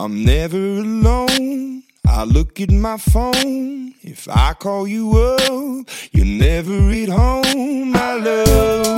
I'm never alone. I look at my phone. If I call you up, you're never at home. I love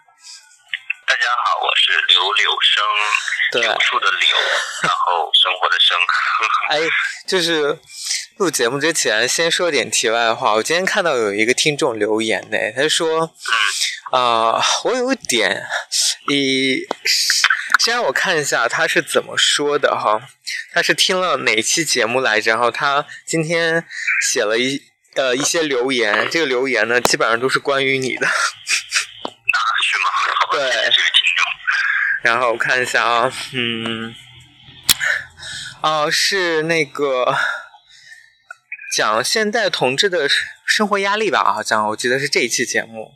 大家好，我是刘柳生，对柳树的柳，然后生活的生。哎，就是录节目之前，先说点题外话。我今天看到有一个听众留言呢，他说：“啊、我有点，一先让我看一下他是怎么说的哈。他是听了哪期节目来着？然后他今天写了一呃一些留言，这个留言呢基本上都是关于你的。对。然后我看一下啊，嗯，哦、是那个讲现代同志的生活压力吧，好像我记得是这一期节目。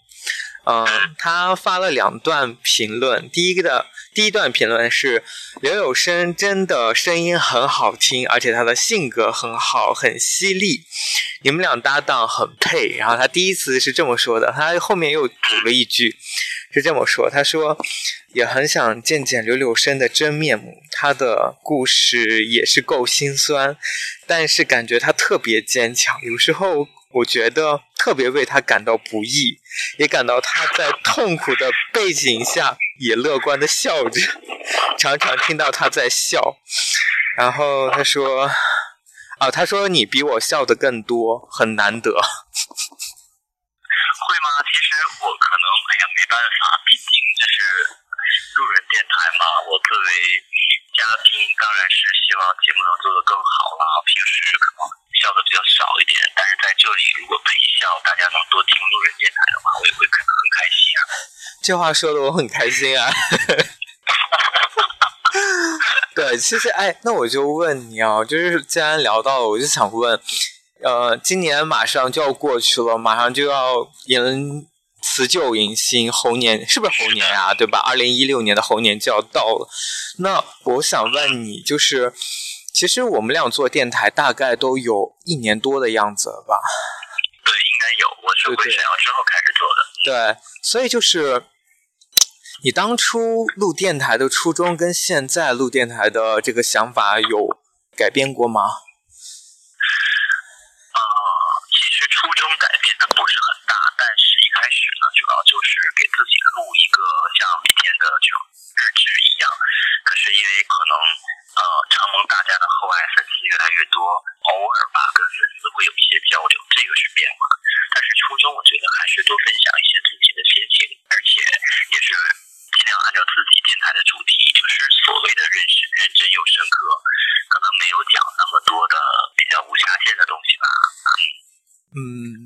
嗯，他发了两段评论，第一个的第一段评论是刘有生真的声音很好听，而且他的性格很好，很犀利，你们俩搭档很配。然后他第一次是这么说的，他后面又补了一句，是这么说，他说也很想见见刘柳生的真面目，他的故事也是够心酸，但是感觉他特别坚强，有时候我觉得特别为他感到不易，也感到他在痛苦的背景下也乐观的笑着，常常听到他在笑，然后他说，啊，他说你比我笑的更多，很难得。会吗？其实我可能，哎呀，办法，毕竟这是路人电台嘛。我作为嘉宾，当然是希望节目能做得更好啦。平时可能笑的比较少一点，但是在这里如果陪笑，大家能多听路人电台的话，我也会感到很开心啊。这话说的我很开心啊。对，其实哎，那我就问你啊，就是既然聊到了，我就想问，呃，今年马上就要过去了，马上就要迎辞旧迎新，猴年是不是猴年啊？对吧？二零一六年的猴年就要到了。那我想问你，就是其实我们俩做电台大概都有一年多的样子了吧？对，应该有，我是回沈阳之后开始做的。对，所以就是你当初录电台的初衷跟现在录电台的这个想法有改变过吗？呃，其实初衷改变的不是很大，但是一开始呢，主要就是给自己录一个像每天的这种日志一样。可是因为可能呃承蒙大家的厚爱，粉丝越来越多，偶尔吧跟粉丝会有一些交流，这个是变化。但是初衷我觉得还是多分享一些自己的心情，而且也是尽量按照自己电台的主题，就是所谓的认识认真又深刻，可能没有讲那么多的比较无下限的东西吧。嗯，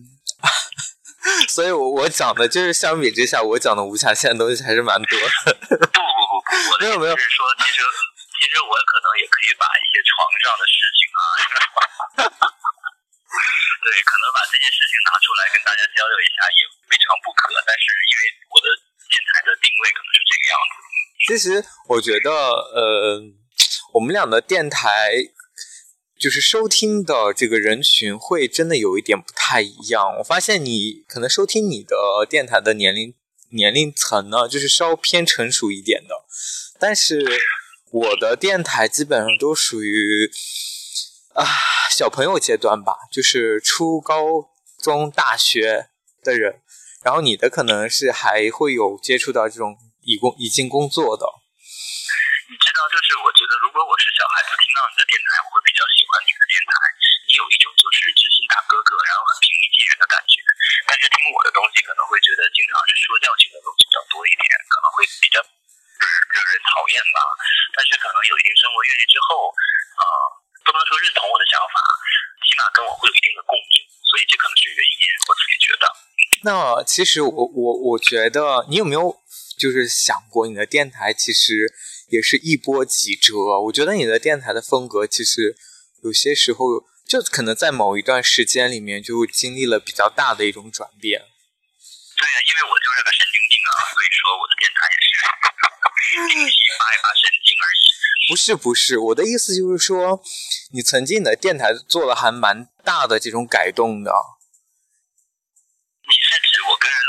所以我我讲的就是相比之下，我讲的无下限的东西还是蛮多的。不不不不，我的没有没有意思是说，其实其实我可能也可以把一些床上的事情啊，对，可能把这些事情拿出来跟大家交流一下也未尝不可。但是因为我的电台的定位可能是这个样子，其实我觉得，呃，我们俩的电台就是收听的这个人群会真的有一点不太一样。我发现你可能收听你的电台的年龄年龄层呢，就是稍偏成熟一点的，但是我的电台基本上都属于啊小朋友阶段吧，就是初高中大学的人。然后你的可能是还会有接触到这种已工已经工作的，你知道，就是我觉得如果我是小孩子听到你的电台，我会比较喜欢你的电台。你有一种就是知心大哥哥，然后很平易近人的感觉。但是听我的东西，可能会觉得经常是说教性的东西比较多一点，可能会比较惹惹人讨厌吧。但是可能有一定生活阅历之后，呃，不能说认同我的想法，起码，跟我会有一定的共鸣，所以这可能是原因，我自己觉得。那其实我我我觉得你有没有就是想过，你的电台其实也是一波几折。我觉得你的电台的风格其实有些时候就可能在某一段时间里面就经历了比较大的一种转变。对呀，因为我就是个神经病啊，所以说我的电台也是 定期发一发神经而已。不是不是，我的意思就是说，你曾经你的电台做了还蛮大的这种改动的。你是指我跟人？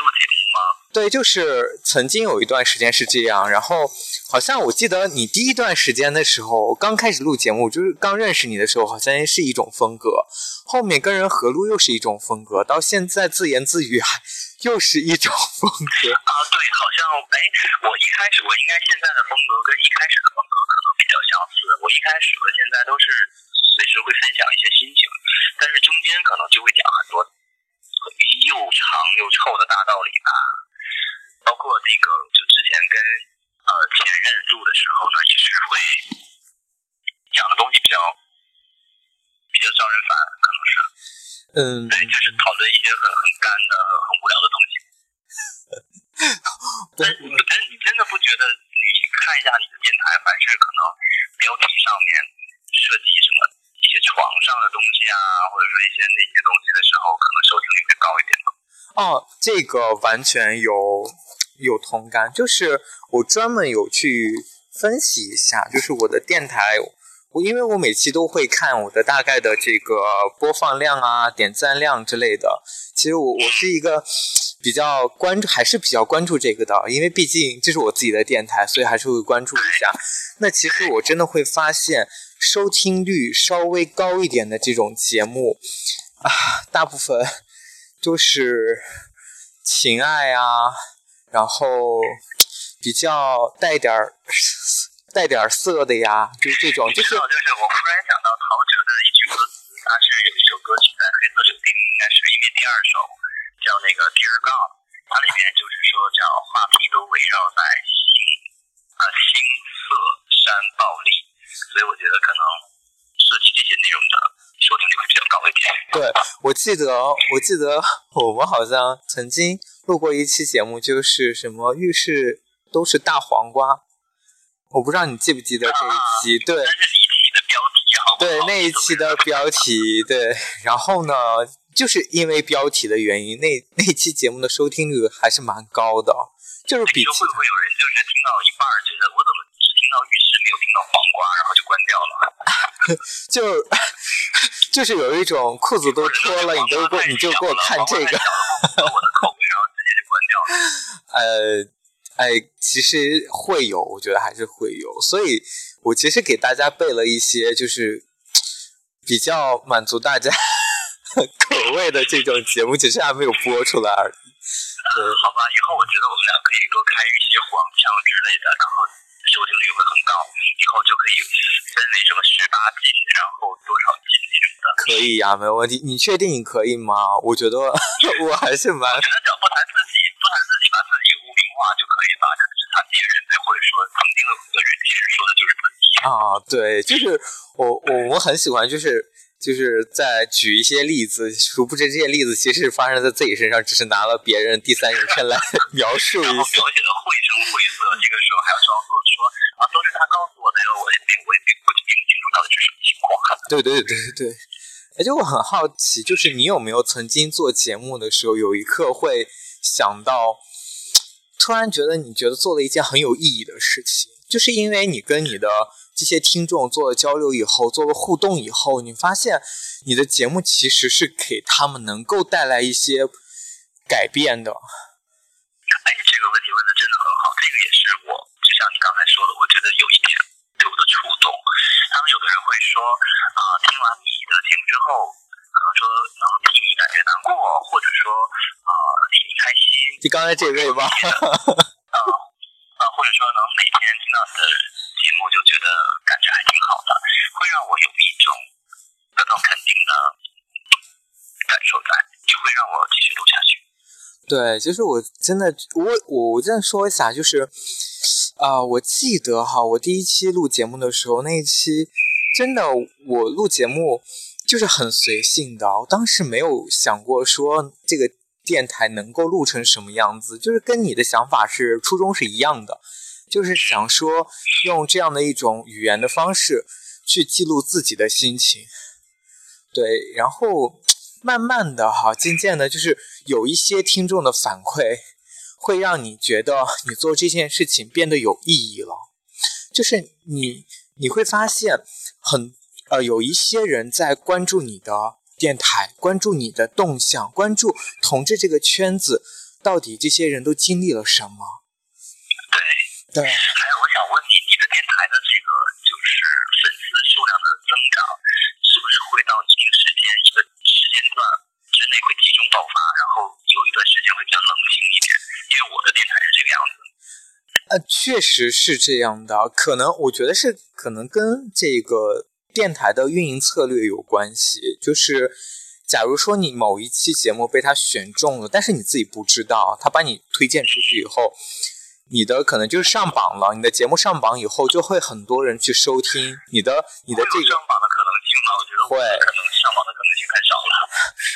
对，就是曾经有一段时间是这样，然后好像我记得你第一段时间的时候，刚开始录节目，就是刚认识你的时候，好像是一种风格，后面跟人合录又是一种风格，到现在自言自语还又是一种风格。啊，对，好像哎，我一开始我应该现在的风格跟一开始的风格可能比较相似。我一开始和现在都是随时会分享一些心情，但是中间可能就会讲很多又长又臭的大道理吧。包括那个，就之前跟呃前任录的时候呢，也是会讲的东西比较比较招人烦，可能是。嗯，对，就是讨论一些很很干的、很无聊的东西。但是你真你真的不觉得？你看一下你的电台，凡是可能标题上面涉及什么一些床上的东西啊，或者说一些那些东西的时候，可能收听率会高一点吗？哦，这个完全有有同感，就是我专门有去分析一下，就是我的电台。我因为我每期都会看我的大概的这个播放量啊、点赞量之类的。其实我我是一个比较关注，还是比较关注这个的，因为毕竟这是我自己的电台，所以还是会关注一下。那其实我真的会发现，收听率稍微高一点的这种节目啊，大部分就是情爱啊，然后比较带点儿。带点儿色的呀，就是这种，就是。就是我忽然想到陶喆的一句歌词，他是有一首歌曲在黑色手丁，应该是里面第二首，叫那个 Dear God，它里面就是说叫话题都围绕在新啊新色山暴力，所以我觉得可能涉及这些内容的收听率会比较高一点。对，我记得我记得 我们好像曾经录过一期节目，就是什么浴室都是大黄瓜。我不知道你记不记得这一期，对，那是的标题，好不好？对，那一期的标题，对。然后呢，就是因为标题的原因，那那期节目的收听率还是蛮高的，就是比。会不会有人就是听到一半觉得我怎到浴室没有听到黄瓜，然后就关掉了？就就是有一种裤子都脱了，你都过你就给我看这个。我的口味，然后直接就关掉了。呃。哎，其实会有，我觉得还是会有，所以我其实给大家备了一些，就是比较满足大家 口味的这种节目，只是还没有播出来而已。呃，好吧，以后我觉得我们俩可以多开一些黄腔之类的，然后收听率会很高，以后就可以分为什么十八禁，然后多少禁那种的。可以呀，没有问题。你确定你可以吗？我觉得 我还是蛮……我觉得只要不谈自己，不谈自己，把自己。污名化就可以吧，就是谈别人，或者说曾经的个人，其实说的就是自己啊。对，就是我我我很喜欢，就是就是在举一些例子，殊不知这些例子其实发生在自己身上，只是拿了别人第三人称来描述一下。描写的绘声绘色，这个时候还要装作说啊，都是他告诉我的，我也并我也并不并不清楚到底是什么情况。对对对对对，而且我很好奇，就是你有没有曾经做节目的时候，有一刻会想到。突然觉得你觉得做了一件很有意义的事情，就是因为你跟你的这些听众做了交流以后，做了互动以后，你发现你的节目其实是给他们能够带来一些改变的。哎，这个问题问的真的很好，这个也是我就像你刚才说的，我觉得有一点对我的触动。他们有的人会说，听完你的节目之后。可能说能替你感觉难过，或者说啊替你开心。就刚才这位吧。啊啊，或者说能每天听到你的节目就觉得感觉还挺好的，会让我有一种得到肯定的感受在，也会让我继续录下去。对，其实我真的，我我我再说一下，就是啊，我记得哈，我第一期录节目的时候，那一期真的我录节目。就是很随性的。我当时没有想过说这个电台能够录成什么样子，就是跟你的想法是初衷是一样的，就是想说用这样的一种语言的方式去记录自己的心情。对，然后慢慢的哈，渐渐的，就是有一些听众的反馈，会让你觉得你做这件事情变得有意义了。就是你你会发现很呃有一些人在关注你的电台，关注你的动向，关注同志这个圈子，到底这些人都经历了什么？对，对，还有我想问你，你的电台的这个就是粉丝数量的增长，是不是会到一定时间一个时间段之内会集中爆发，然后有一段时间会比较冷清一点？因为我的电台是这个样子。呃，确实是这样的，可能我觉得是可能跟这个电台的运营策略有关系。就是假如说你某一期节目被他选中了，但是你自己不知道，他把你推荐出去以后，你的可能就是上榜了，你的节目上榜以后，就会很多人去收听你的你的这个上榜的可能性吗？我觉得会可能上榜的可能性太少了。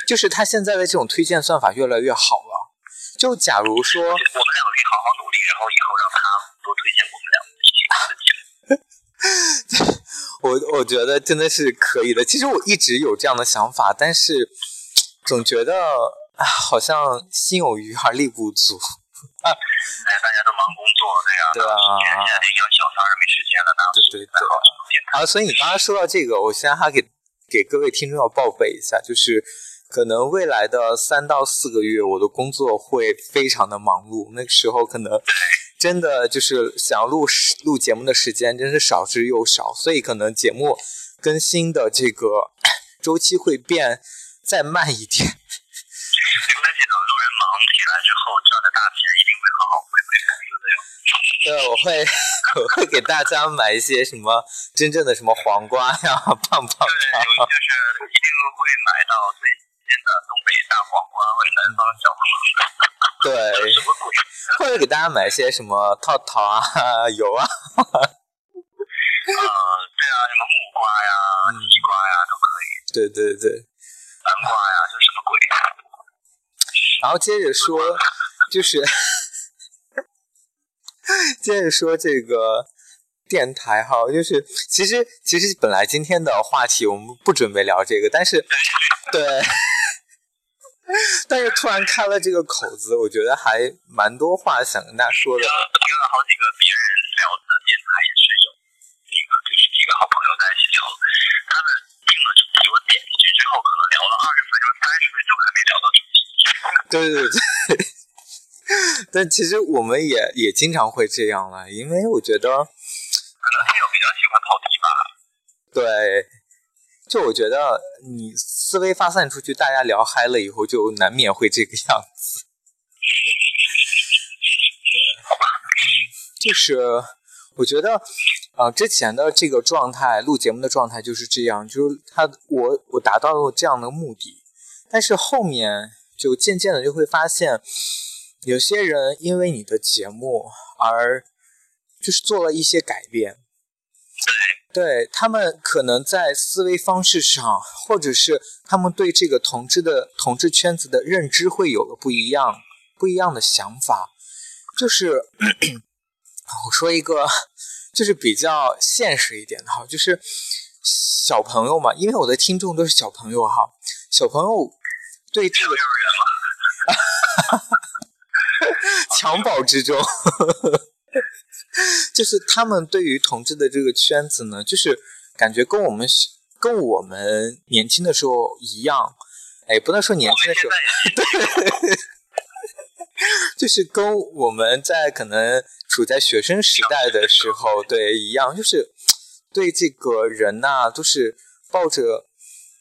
就是他现在的这种推荐算法越来越好了。就假如说，我们两个可以好好努力，然后以后让他多推荐我们两个一起录的节目。我我觉得真的是可以的。其实我一直有这样的想法，但是总觉得啊，好像心有余而力不足。哎，大家都忙工作，对呀、对啊现在养小三儿没时间了，哪有对对对？啊，所以你刚刚说到这个，我现在还给给各位听众要报备一下，就是可能未来的三到四个月，我的工作会非常的忙碌，那个时候可能真的就是想要录时录节目的时间真是少之又少，所以可能节目更新的这个 周期会变再慢一点。没关系的，路人忙起来之后赚的大钱一定会好好回馈粉丝的哟。对，我会 我会给大家买一些什么真正的什么黄瓜呀、棒棒对，糖。就是一定会买到最新鲜的东北大黄瓜或者南方小黄瓜。对，什么鬼？或者给大家买一些什么套套啊、油啊。呃，对啊，什么木瓜呀、西瓜呀都可以，对对对，南瓜呀就什么鬼？然后接着说，就是 接着说这个电台哈，就是其实其实本来今天的话题我们不准备聊这个，但是对，但是突然开了这个口子，我觉得还蛮多话想跟大家说的。听了好几个别人聊的电台，也是有那个就是几个好朋友在一起聊，他们定了主题，我点进去之后，可能聊了二十分钟、三十分钟还没聊到主题。对 对对。但其实我们也也经常会这样了，因为我觉得，可能听友比较喜欢跑题吧。对，就我觉得你思维发散出去，大家聊嗨了以后，就难免会这个样子。就是我觉得，呃，之前的这个状态，录节目的状态就是这样，就是他我我达到了这样的目的，但是后面就渐渐的就会发现，有些人因为你的节目而就是做了一些改变，对他们可能在思维方式上，或者是他们对这个同志的同志圈子的认知会有了不一样不一样的想法，就是 我说一个就是比较现实一点的哈，就是小朋友嘛，因为我的听众都是小朋友哈，小朋友对这个幼儿园嘛，襁褓之中，就是他们对于同志的这个圈子呢，就是感觉跟我们跟我们年轻的时候一样，哎，不能说年轻的时候，对。就是跟我们在可能处在学生时代的时候，对一样，就是对这个人呐、都是抱着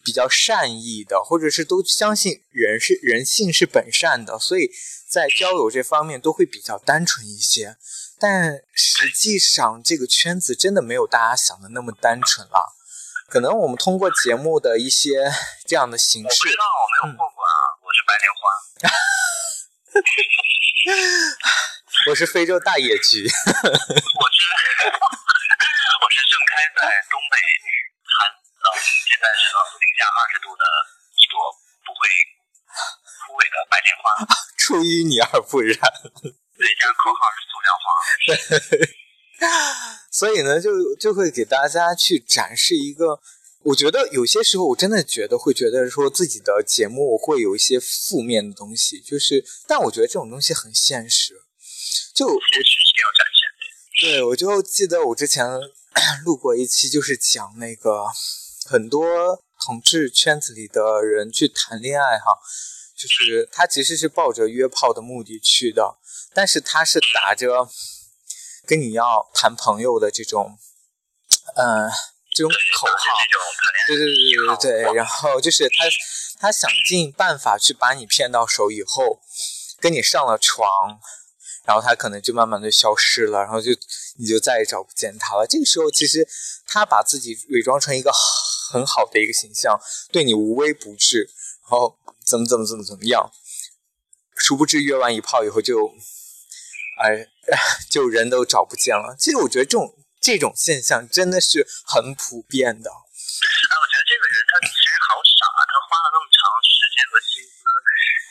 比较善意的，或者是都相信人是人性是本善的，所以在交友这方面都会比较单纯一些。但实际上，这个圈子真的没有大家想的那么单纯了。可能我们通过节目的一些这样的形式我不知，道，我没有过过啊，我是白莲花。我是非洲大野菊。我是我是盛开在东北寒呃现在是零下二十度的一朵不会枯萎的白莲花。出淤泥而不染。对，这样口号是塑料花。所以呢，就就会给大家去展示一个。我觉得有些时候，我真的觉得会觉得说自己的节目会有一些负面的东西，就是，但我觉得这种东西很现实。就现实一定要展现。对，我就记得我之前 录过一期，就是讲那个很多同志圈子里的人去谈恋爱哈，就是他其实是抱着约炮的目的去的，但是他是打着跟你要谈朋友的这种，嗯。这种口号，对对对对对对，然后就是他，他想尽办法去把你骗到手以后，跟你上了床，然后他可能就慢慢的消失了，然后就你就再也找不见他了。这个时候其实他把自己伪装成一个很好的一个形象，对你无微不至，然后怎么怎么怎么怎么样，殊不知约完一炮以后就，哎，就人都找不见了。其实我觉得这种。这种现象真的是很普遍的。哎，我觉得这个人他其实好傻啊！他花了那么长时间和心思，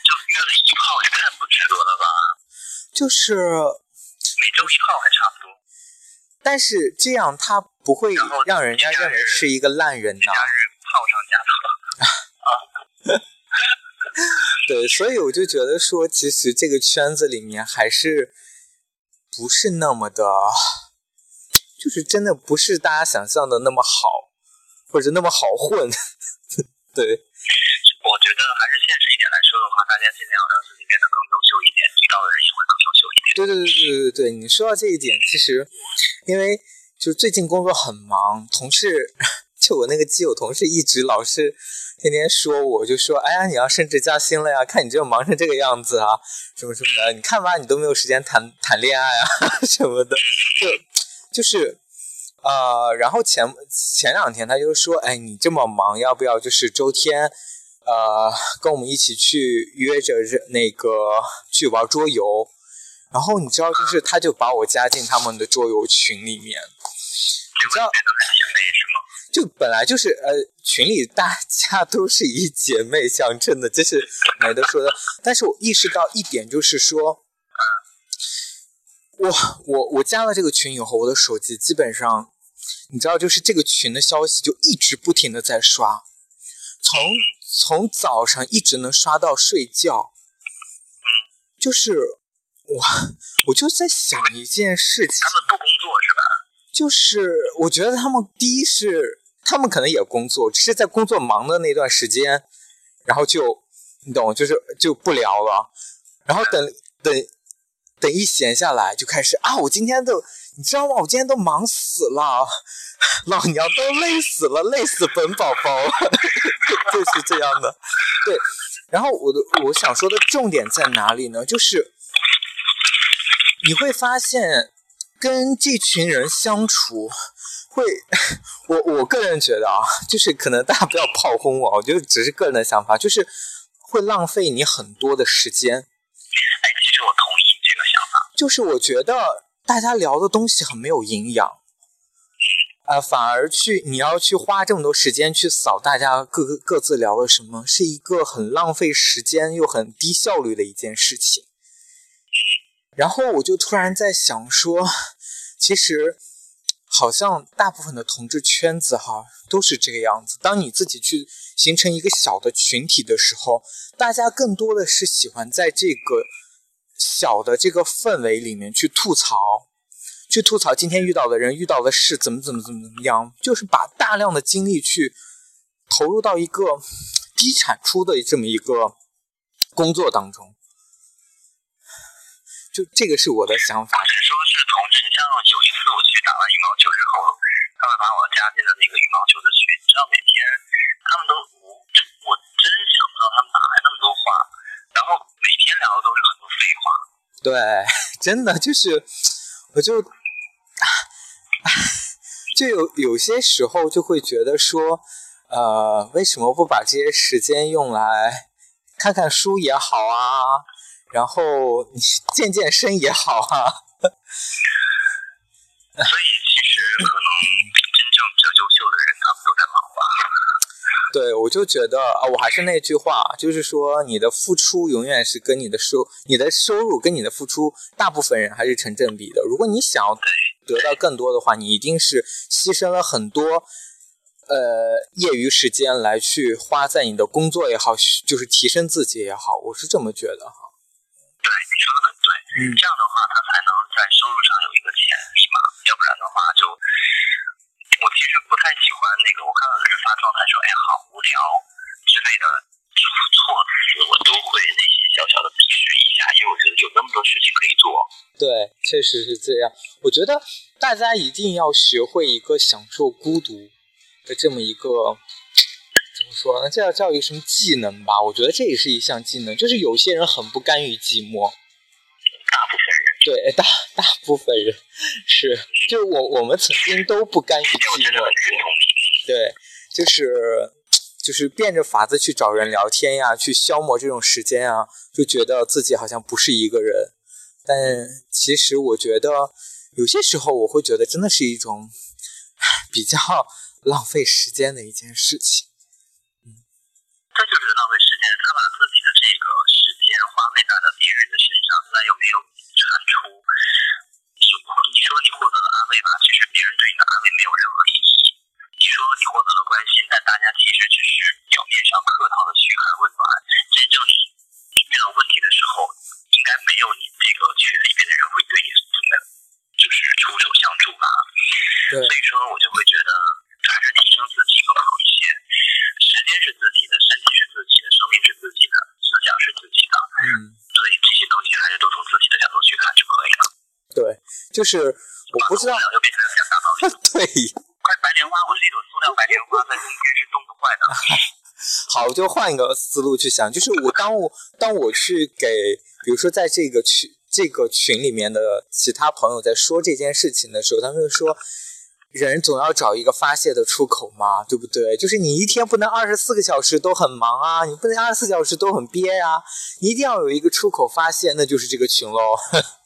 就约了一炮，也太不值得了吧？就是每周一炮还差不多。但是这样他不会让人家认为是一个烂人呐。假日炮上加炮。啊。对，所以我就觉得说，其实这个圈子里面还是不是那么的。就是真的不是大家想象的那么好，或者那么好混，对。我觉得还是现实一点来说的话，大家尽量让自己变得更优秀一点，遇到的人也会更优秀一点。对对对对对对，你说到这一点，其实因为就最近工作很忙，同事就我那个基友同事一直老是天天说我，就说哎呀你要升职加薪了呀，看你这忙成这个样子啊，什么什么的，你看吧，你都没有时间谈谈恋爱啊 什么的，就。就是，呃，然后前前两天他就说，哎，你这么忙，要不要就是周天，呃，跟我们一起去约着那个去玩桌游？然后你知道，就是他就把我加进他们的桌游群里面。你知道？就本来就是呃，群里大家都是以姐妹相称的，这是没得说的。但是我意识到一点，就是说。我我我加了这个群以后，我的手机基本上，你知道，就是这个群的消息就一直不停的在刷，从从早上一直能刷到睡觉。就是我我就在想一件事情，他们不工作是吧？就是我觉得他们第一是他们可能也工作，只是在工作忙的那段时间，然后就你懂，就是就不聊了，然后等等。等一闲下来就开始啊！我今天都你知道吗？我今天都忙死了，老娘都累死了，累死本宝宝，就是这样的。对，然后我的我想说的重点在哪里呢？就是你会发现跟这群人相处会，我我个人觉得啊，就是可能大家不要炮轰我，我觉得只是个人的想法，就是会浪费你很多的时间。哎，其实我同意这个想法。就是我觉得大家聊的东西很没有营养，啊，反而去你要去花这么多时间去扫大家各个各自聊了什么，是一个很浪费时间又很低效率的一件事情。然后我就突然在想说，其实好像大部分的同志圈子哈都是这个样子。当你自己去形成一个小的群体的时候，大家更多的是喜欢在这个。小的这个氛围里面去吐槽，去吐槽今天遇到的人、遇到的事怎么怎么怎么样，就是把大量的精力去投入到一个低产出的这么一个工作当中。就这个是我的想法。或者说是同事，像有一次我去打完羽毛球之后，他们把我加进了那个羽毛球的群，你知道每天他们都我我真想不到他们哪来那么多话，然后每天聊的都是很多。废话，对，真的就是，我就，就有有些时候就会觉得说，呃，为什么不把这些时间用来看看书也好啊，然后健健身也好啊。所以其实可能真正比较优秀的人，他们都在忙吧。对，我就觉得啊，我还是那句话，就是说你的付出永远是跟你的收，你的收入跟你的付出，大部分人还是成正比的。如果你想要得到更多的话，你一定是牺牲了很多，呃，业余时间来去花在你的工作也好，就是提升自己也好，我是这么觉得哈。对，你说的很对，嗯，这样的话他才能在收入上有一个潜力嘛，要不然的话就。我其实不太喜欢那个，我看到有人发状态说“哎，好无聊”之类的措辞，我都会内心小小的鄙视一下，因为我觉得有那么多事情可以做。对，确实是这样。我觉得大家一定要学会一个享受孤独的这么一个，怎么说呢？这要叫一个什么技能吧？我觉得这也是一项技能，就是有些人很不甘于寂寞。大部分人。对，大大部分人是，就我我们曾经都不甘于寂寞过，对，就是就是变着法子去找人聊天呀，去消磨这种时间啊，就觉得自己好像不是一个人，但其实我觉得有些时候我会觉得真的是一种 比较 浪费时间的一件事情，嗯，这就是浪费时间，他把自己的这个时间花费在了别人的身上，那又没有。产出，你你说你获得了安慰吧，其实别人对你的安慰没有任何意义。你说你获得了关心，但大家其实只是表面上客套的嘘寒问暖，真正你遇到问题的时候，应该没有你这个群里面的人会对你就是出手相助吧。所以说我就会觉得还是提升自己更好一些。时间是自己的，身体是自己的，生命是自己的，思想是自己的。嗯。所以这些东西还是都从自己的角度去看就可以了。对，就是我不知道。对。快白莲花，我是一朵塑料白莲花，在冬天是冻不坏的。好，我就换一个思路去想，就是我当我当我去给，比如说在这个群这个群里面的其他朋友在说这件事情的时候，他们说。人总要找一个发泄的出口嘛，对不对？就是你一天不能二十四个小时都很忙啊，你不能二十四小时都很憋呀，你一定要有一个出口发泄，那就是这个群喽。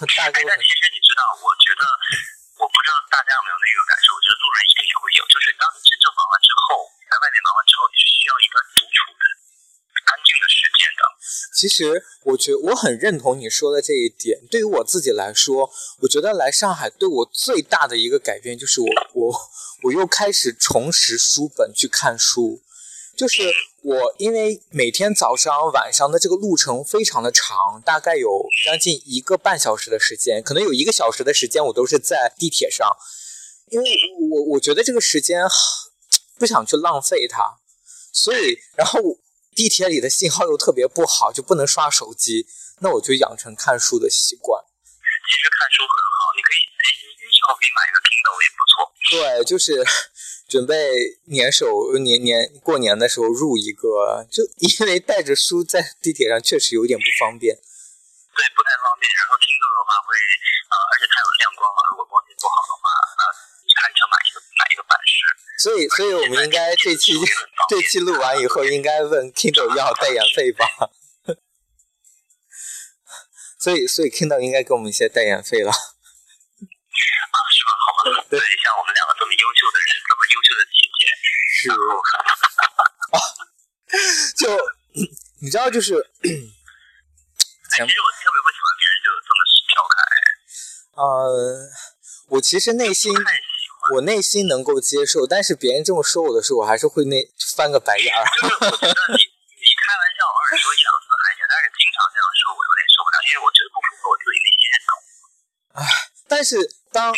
大哥，但其实你知道，我觉得，我不知道大家有没有那个感受，我觉得路人一定也会有，就是当你真正忙完之后，在外面忙完之后，你是需要一段独处的。安静的时间的。其实，我觉我很认同你说的这一点。对于我自己来说，我觉得来上海对我最大的一个改变，就是我我我又开始重拾书本去看书。就是我因为每天早上晚上的这个路程非常的长，大概有将近一个半小时的时间，可能有一个小时的时间我都是在地铁上，因为我我觉得这个时间 不想去浪费它，所以然后。地铁里的信号又特别不好，就不能刷手机。那我就养成看书的习惯。其实看书很好，你可以，哎，你以后可以买一个 Kindle 也不错。对，就是准备年首年年过年的时候入一个，就因为带着书在地铁上确实有点不方便。对，不太方便。然后 Kindle 的话会，呃，而且它有亮光嘛，如果光线不好的话，呃，你看你想买一个买一个版式。所以，所以我们应该这期这期录完以后，应该问 Kindle 要代言费吧？所以，所以 Kindle 应该给我们一些代言费了。啊，是吧？好吧。对，像我们两个这么优秀的人，这么优秀的姐姐，是。啊，就你知道，就是。其实我特别不喜欢别人就这么调侃。呃，我其实内心。我内心能够接受，但是别人这么说我的时候，我还是会那翻个白眼儿。就是我觉得你 你开玩笑偶尔说一两次还行，但是经常这样说，我有点受不了，因为我觉得不符合我自己内心认同。唉，但是当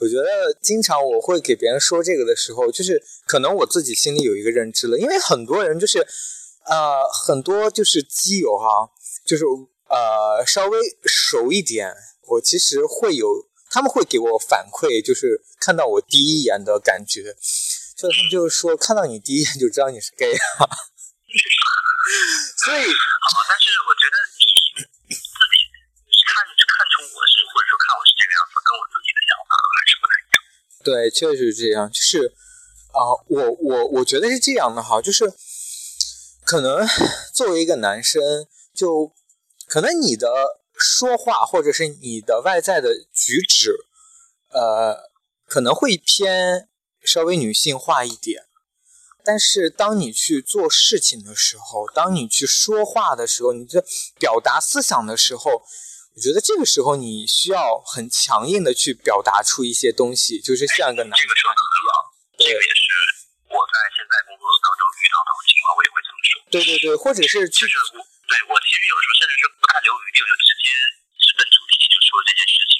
我觉得经常我会给别人说这个的时候，就是可能我自己心里有一个认知了，因为很多人就是呃很多就是基友哈，就是呃稍微熟一点，我其实会有。他们会给我反馈，就是看到我第一眼的感觉，所以他们就是说，看到你第一眼就知道你是 gay 啊。所以，好，但是我觉得你自己看看出我是，对，确实是这样。就是啊，我我我觉得是这样的哈，就是可能作为一个男生，就可能你的。说话或者是你的外在的举止，呃，可能会偏稍微女性化一点。但是当你去做事情的时候，当你去说话的时候，你在表达思想的时候，我觉得这个时候你需要很强硬的去表达出一些东西，就是像个男这个说的很好，这个也是我在现在工作当中遇到的情况，我也会这么说。对对对，或者是就是我对我其实有时候甚至是不太留语我就直接直奔主题就说这件事情。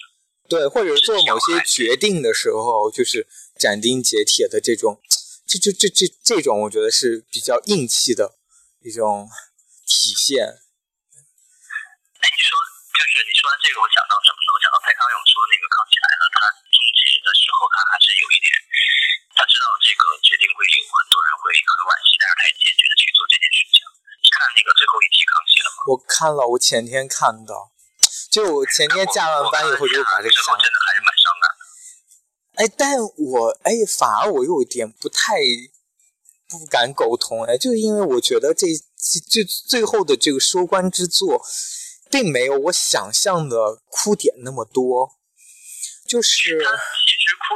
对，或者做某些决定的时候，就是斩钉截铁的这种。这这这这这种，我觉得是比较硬气的一种体现。就是你说完这个，我想到什么呢？我想到蔡康永说那个《康熙来了》，他总结的时候，他还是有一点，他知道这个决定会有很多人会很惋惜，但是他也坚决的去做这件事情。你看那个最后一期《康熙》了吗？我看了，我前天看的，就我前天加完班以后就把这个看了。真的还是蛮伤感的。哎，但我哎，反而我有点不太不敢苟同哎，就是因为我觉得这这最后的这个收官之作，并没有我想象的哭点那么多。就是其实哭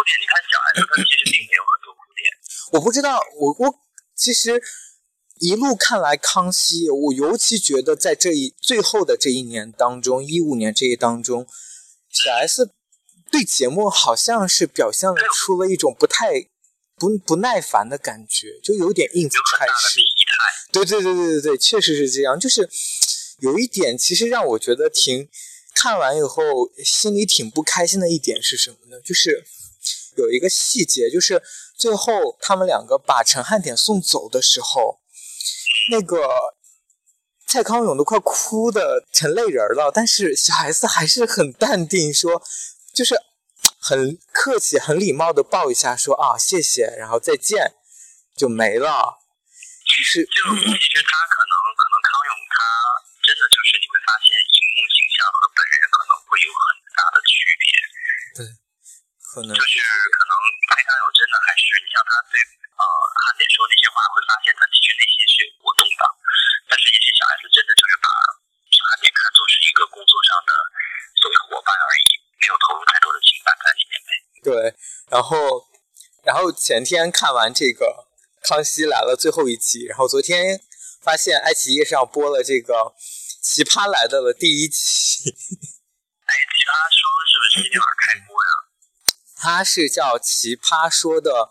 点，你看小孩子他其实并没有很多哭点。我不知道，我我其实一路看来，康熙，我尤其觉得在这一最后的这一年当中，一五年这一当中，小 S。对节目好像是表现出了一种不太不不耐烦的感觉，就有点应付差事。对对对对对对，确实是这样。就是有一点，其实让我觉得挺看完以后心里挺不开心的一点是什么呢？就是有一个细节，就是最后他们两个把陈汉典送走的时候，那个蔡康永都快哭的成泪人了，但是小孩子还是很淡定说。就是很客气、很礼貌的抱一下，说啊谢谢，然后再见，就没了。是，就其实他可能真的就是你会发现荧幕形象和本人可能会有很大的区别。对，可能就是可能蔡康永真的还是你像他对呃韩典说那些话，会发现他其实内心是有波动的。但是也许小孩子真的就是把韩典看作是一个工作上的所谓伙伴而已。没有投入太多的情感在里面呗。对，然后，然后前天看完这个《康熙来了》最后一集，然后昨天发现爱奇艺上播了这个《奇葩来到了第一期。哎，奇葩说是不是今天晚上开播呀？它是叫《奇葩说》的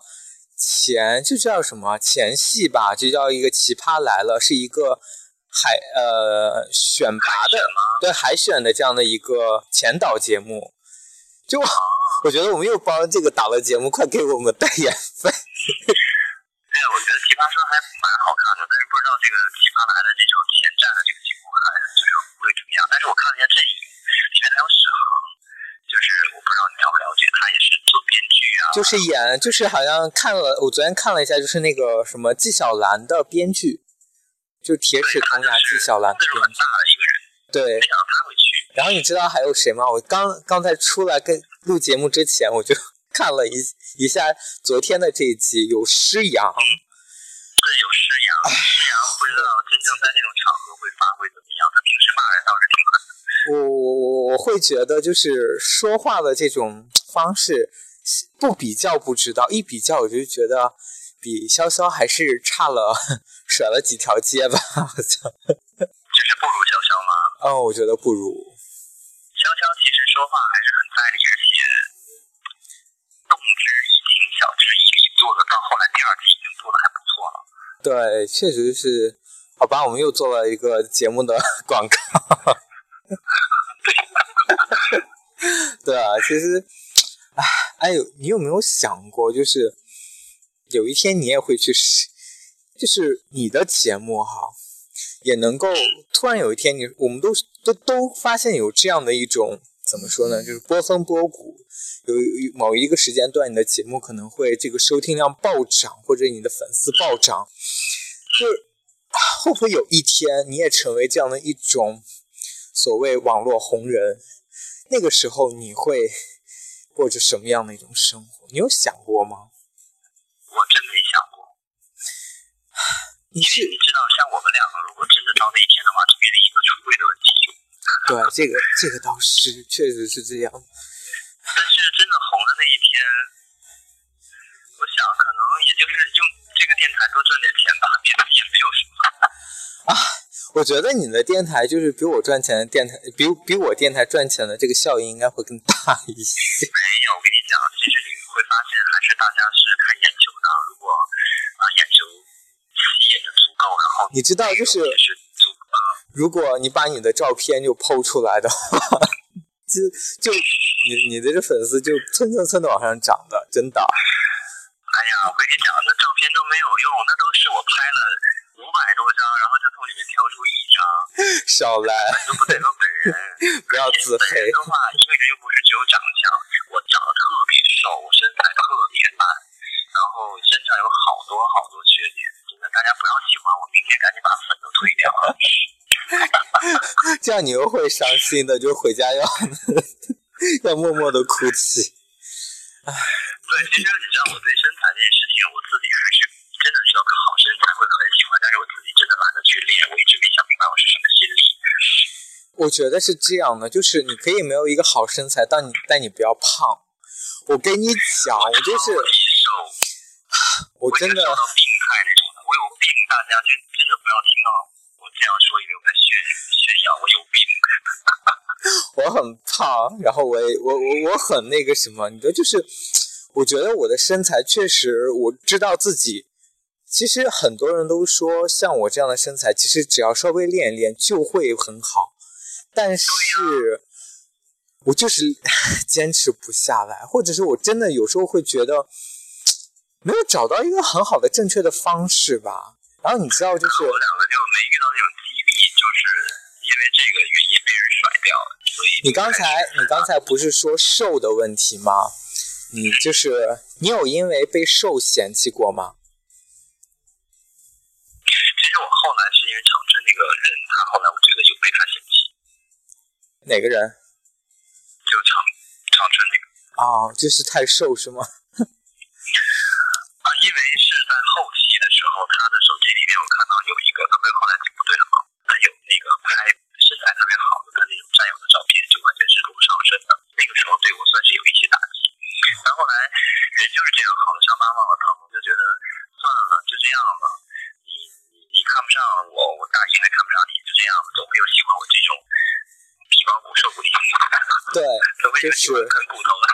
前，就叫什么前戏吧，就叫一个《奇葩来了》，是一个海呃选拔的，对海选的这样的一个前导节目。就我觉得我们又帮这个打了节目，快给我们代言费。对啊，我觉得奇葩说还蛮好看的，但是不知道这个奇葩来的这种前站的这个节就是会怎么样。但是我看了一下阵营，里面还有史航，就是我不知道你了不了解，他也是做编剧啊。就是演，就是好像看了，我昨天看了一下，就是那个什么纪晓岚的编剧，就铁齿铜牙纪晓岚。的一个人。对。没想到他会去。然后你知道还有谁吗？我刚刚才出来跟录节目之前，我就 看了一一下昨天的这一集，有施洋，对，有施洋，施洋不知道真正在那种平时骂人倒是挺狠的。我我我会觉得就是说话的这种方式，不比较不知道，一比较我就觉得比潇潇还是差了甩了几条街吧，好像。就是不如潇潇吗？哦，我觉得不如。潇潇其实说话还是很在理，而且动之以情，晓之以理，做的到后来第二季已经做的还不错了。对，确实是。好吧，我们又做了一个节目的 广告。对啊，其实，哎，哎，你有没有想过，就是有一天你也会去，就是你的节目哈。也能够突然有一天，你我们都都都发现有这样的一种怎么说呢？就是波峰波谷，有某一个时间段，你的节目可能会这个收听量暴涨，或者你的粉丝暴涨。就 会不会有一天你也成为这样的一种所谓网络红人？那个时候你会过着什么样的一种生活？你有想过吗？我真没想过。你是你知道，像我们两个，如果真的到那一天的话，就面临一个出柜的问题。对，这个这个倒是确实是这样。但是真的红的那一天，我想可这个电台多赚点钱吧，别的也没有什么啊。我觉得你的电台就是比我赚钱的电台，比比我电台赚钱的这个效应应该会更大一些。没有，我跟你讲，其实你会发现，还是大家是看眼球的。如果啊、眼球吸引的足够，然后你知道就是、如果你把你的照片就剖出来的话，就就你你的这粉丝就蹭蹭蹭的往上涨的，真的。哎呀，我跟你讲，少来，都不得个本人。不要自本人。的话，一个人又不是只有长相，我长得特别瘦，我身材特别烂，然后身上有好多好多缺点，真的，大家不要喜欢我，明天赶紧把粉都退掉了。这样你又会伤心的，就回家要要默默的哭泣。对，其实你知道我对身材这件事情，我自己还是真的是要好身材会很喜欢，但是我自己真的懒得去练，我一直没想明白我是什么心理。我觉得是这样的，就是你可以没有一个好身材，但你但你不要胖。我跟你讲，我就是我真的瘦到病态那种的。我有病，大家就真的不要听到我这样说，以为我在炫炫耀我有病。我很胖，然后我也我我我很那个什么，你知道，就是我觉得我的身材确实，我知道自己。其实很多人都说，像我这样的身材，其实只要稍微练一练就会很好，但是我就是 坚持不下来，或者是我真的有时候会觉得没有找到一个很好的正确的方式吧。然后你知道，就是我两个就没遇到那种激励，就是因为这个原因被人甩掉了。所以你刚才你刚才不是说瘦的问题吗？你就是你有因为被瘦嫌弃过吗？其实我后来是因为长春那个人，他后来我觉得就被他嫌弃，哪个人就长长春那个啊？就是太瘦是吗？啊，因为是在后期的时候，他的手机里面我看到有一个，他不是后来进部队了吗？他有那个拍身材特别好的他那种战友的照片，就完全是裸上身的。那个时候对我算是有一些打击。但后来人就是这样，好了伤疤忘了疼，我就觉得算了，就这样吧。你你你看不上我，我大姨还看不上你，就这样吧，总会有喜欢我这种皮包骨瘦骨嶙，对，总会有喜欢啃骨头的。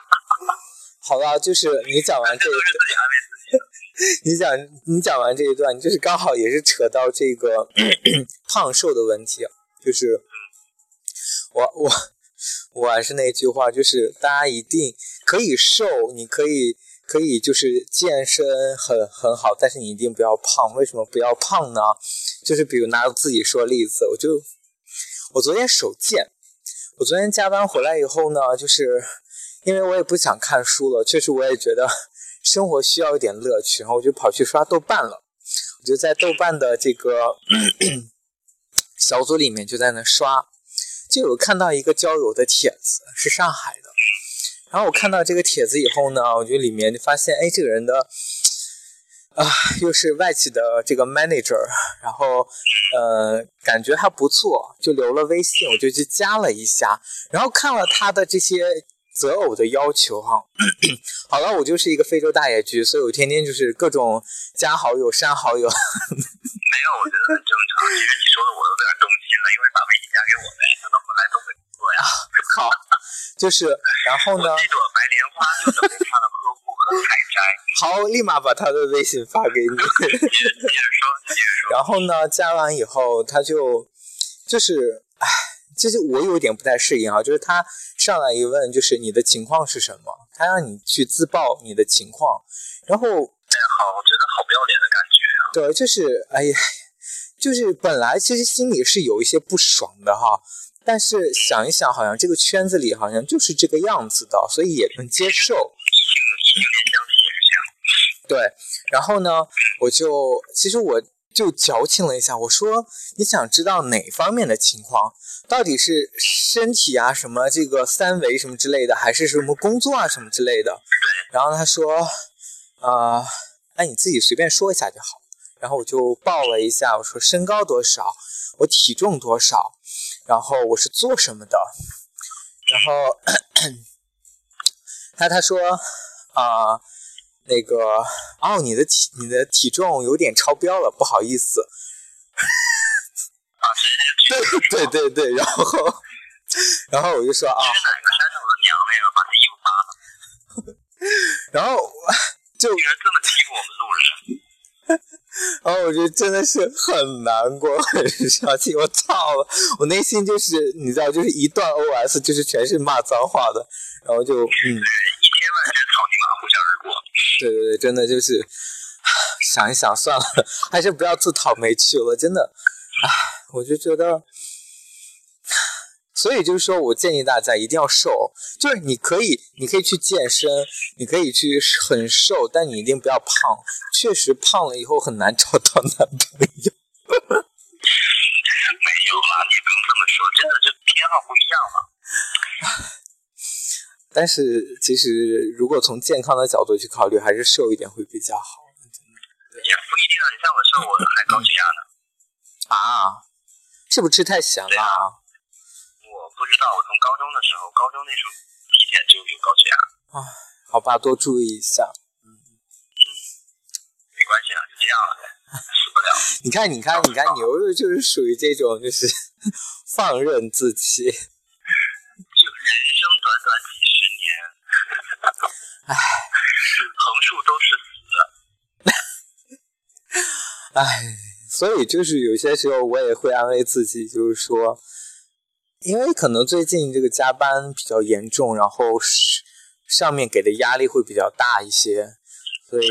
好了，就是你讲完这。你讲你讲完这一段，就是刚好也是扯到这个 胖瘦的问题，就是我我我还是那句话，就是大家一定可以瘦，你可以可以就是健身很很好，但是你一定不要胖。为什么不要胖呢？就是比如拿自己说例子，我就我昨天手贱，我昨天加班回来以后呢，就是因为我也不想看书了，确实我也觉得生活需要一点乐趣，然后我就跑去刷豆瓣了。我就在豆瓣的这个 小组里面就在那刷，就有看到一个交友的帖子，是上海的。然后我看到这个帖子以后呢，我就里面就发现，哎，这个人的啊、又是外企的这个 manager，然后呃感觉还不错，就留了微信，我就去加了一下，然后看了他的这些择偶的要求哈。好了，我就是一个非洲大野菊，所以我天天就是各种加好友、删好友。没有，我觉得很正常。其实你说的我都有点动心了，因为把微信加给我呗，那么后来都会工作呀。好，就是然后呢。好，立马把他的微信发给你。接着说，接着说。然后呢，加完以后，他就就是，唉，就是我有点不太适应啊，就是他上来一问，就是你的情况是什么，他让你去自报你的情况，然后哎，好，我觉得好不要脸的感觉啊。对，就是哎呀，就是本来其实心里是有一些不爽的哈，但是想一想，好像这个圈子里好像就是这个样子的，所以也能接受。对，然后呢，我就其实我就矫情了一下，我说你想知道哪方面的情况？到底是身体啊，什么这个三维什么之类的，还是什么工作啊什么之类的？然后他说，呃，那你自己随便说一下就好。然后我就报了一下，我说身高多少，我体重多少，然后我是做什么的，然后 他他说啊、那个哦，你的体你的体重有点超标了，不好意思。啊，对对 对，然后然后我就说啊，是哪个山上的娘那个把他衣服扒了，然后就竟然这么欺负我们路人。然后我就真的是很难过，很生气，我操了，我内心就是你知道，就是一段 OS，就是全是骂脏话的，然后就嗯。对对对，真的就是想一想算了，还是不要自讨没趣了，真的，唉，我就觉得。所以就是说，我建议大家一定要瘦，就是你可以，你可以去健身，你可以去很瘦，但你一定不要胖。确实胖了以后很难 找到男朋友。没有啦，你不用这么说，真的就偏好不一样嘛。但是其实如果从健康的角度去考虑，还是瘦一点会比较好。也不一定啊，你像我瘦，我还高血压呢。啊，是不是吃太咸了？我不知道，我从高中的时候，高中那时候体检就有高血压。啊，好吧，多注意一下。嗯没关系啊，就这样了呗，死不了。你看，你看，你看，牛肉就是属于这种，就是 放任自欺。就人生短短几唉，横竖都是死。唉，所以就是有些时候我也会安慰自己，就是说，因为可能最近这个加班比较严重，然后是上面给的压力会比较大一些，所以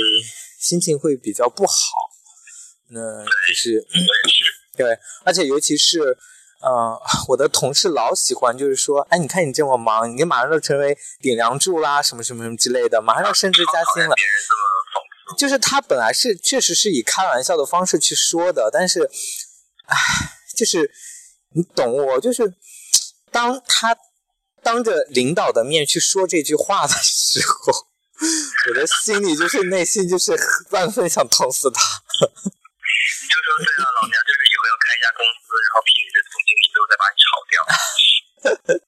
心情会比较不好。那就是。对，而且尤其是，呃，我的同事老喜欢就是说，哎，你看你这么忙，你马上就成为顶梁柱啦，什么什么什么之类的，马上要升职加薪了。就是他本来是确实是以开玩笑的方式去说的，但是，唉，就是你懂我，就是当他当着领导的面去说这句话的时候，我的心里就是内心就是万分想捅死他。你就说对啊，老娘就是以后要开一家公司，然后聘掉。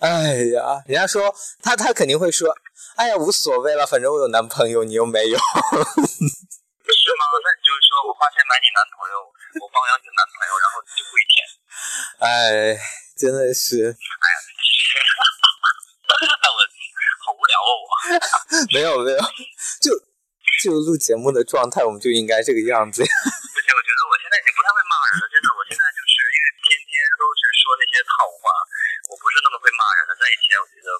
哎呀，人家说他他肯定会说，哎呀无所谓了，反正我有男朋友，你又没有。是吗？那你就是说我花钱买你男朋友，我包养你男朋友，然后你就跪舔。哎，真的是哎呀，我好无聊哦，我。没有没有，就就录节目的状态，我们就应该这个样子。不行，我觉得我现在已经不太会骂人了，真的，我现在就说那些套话，我不是那么会骂人的。在以前，我觉得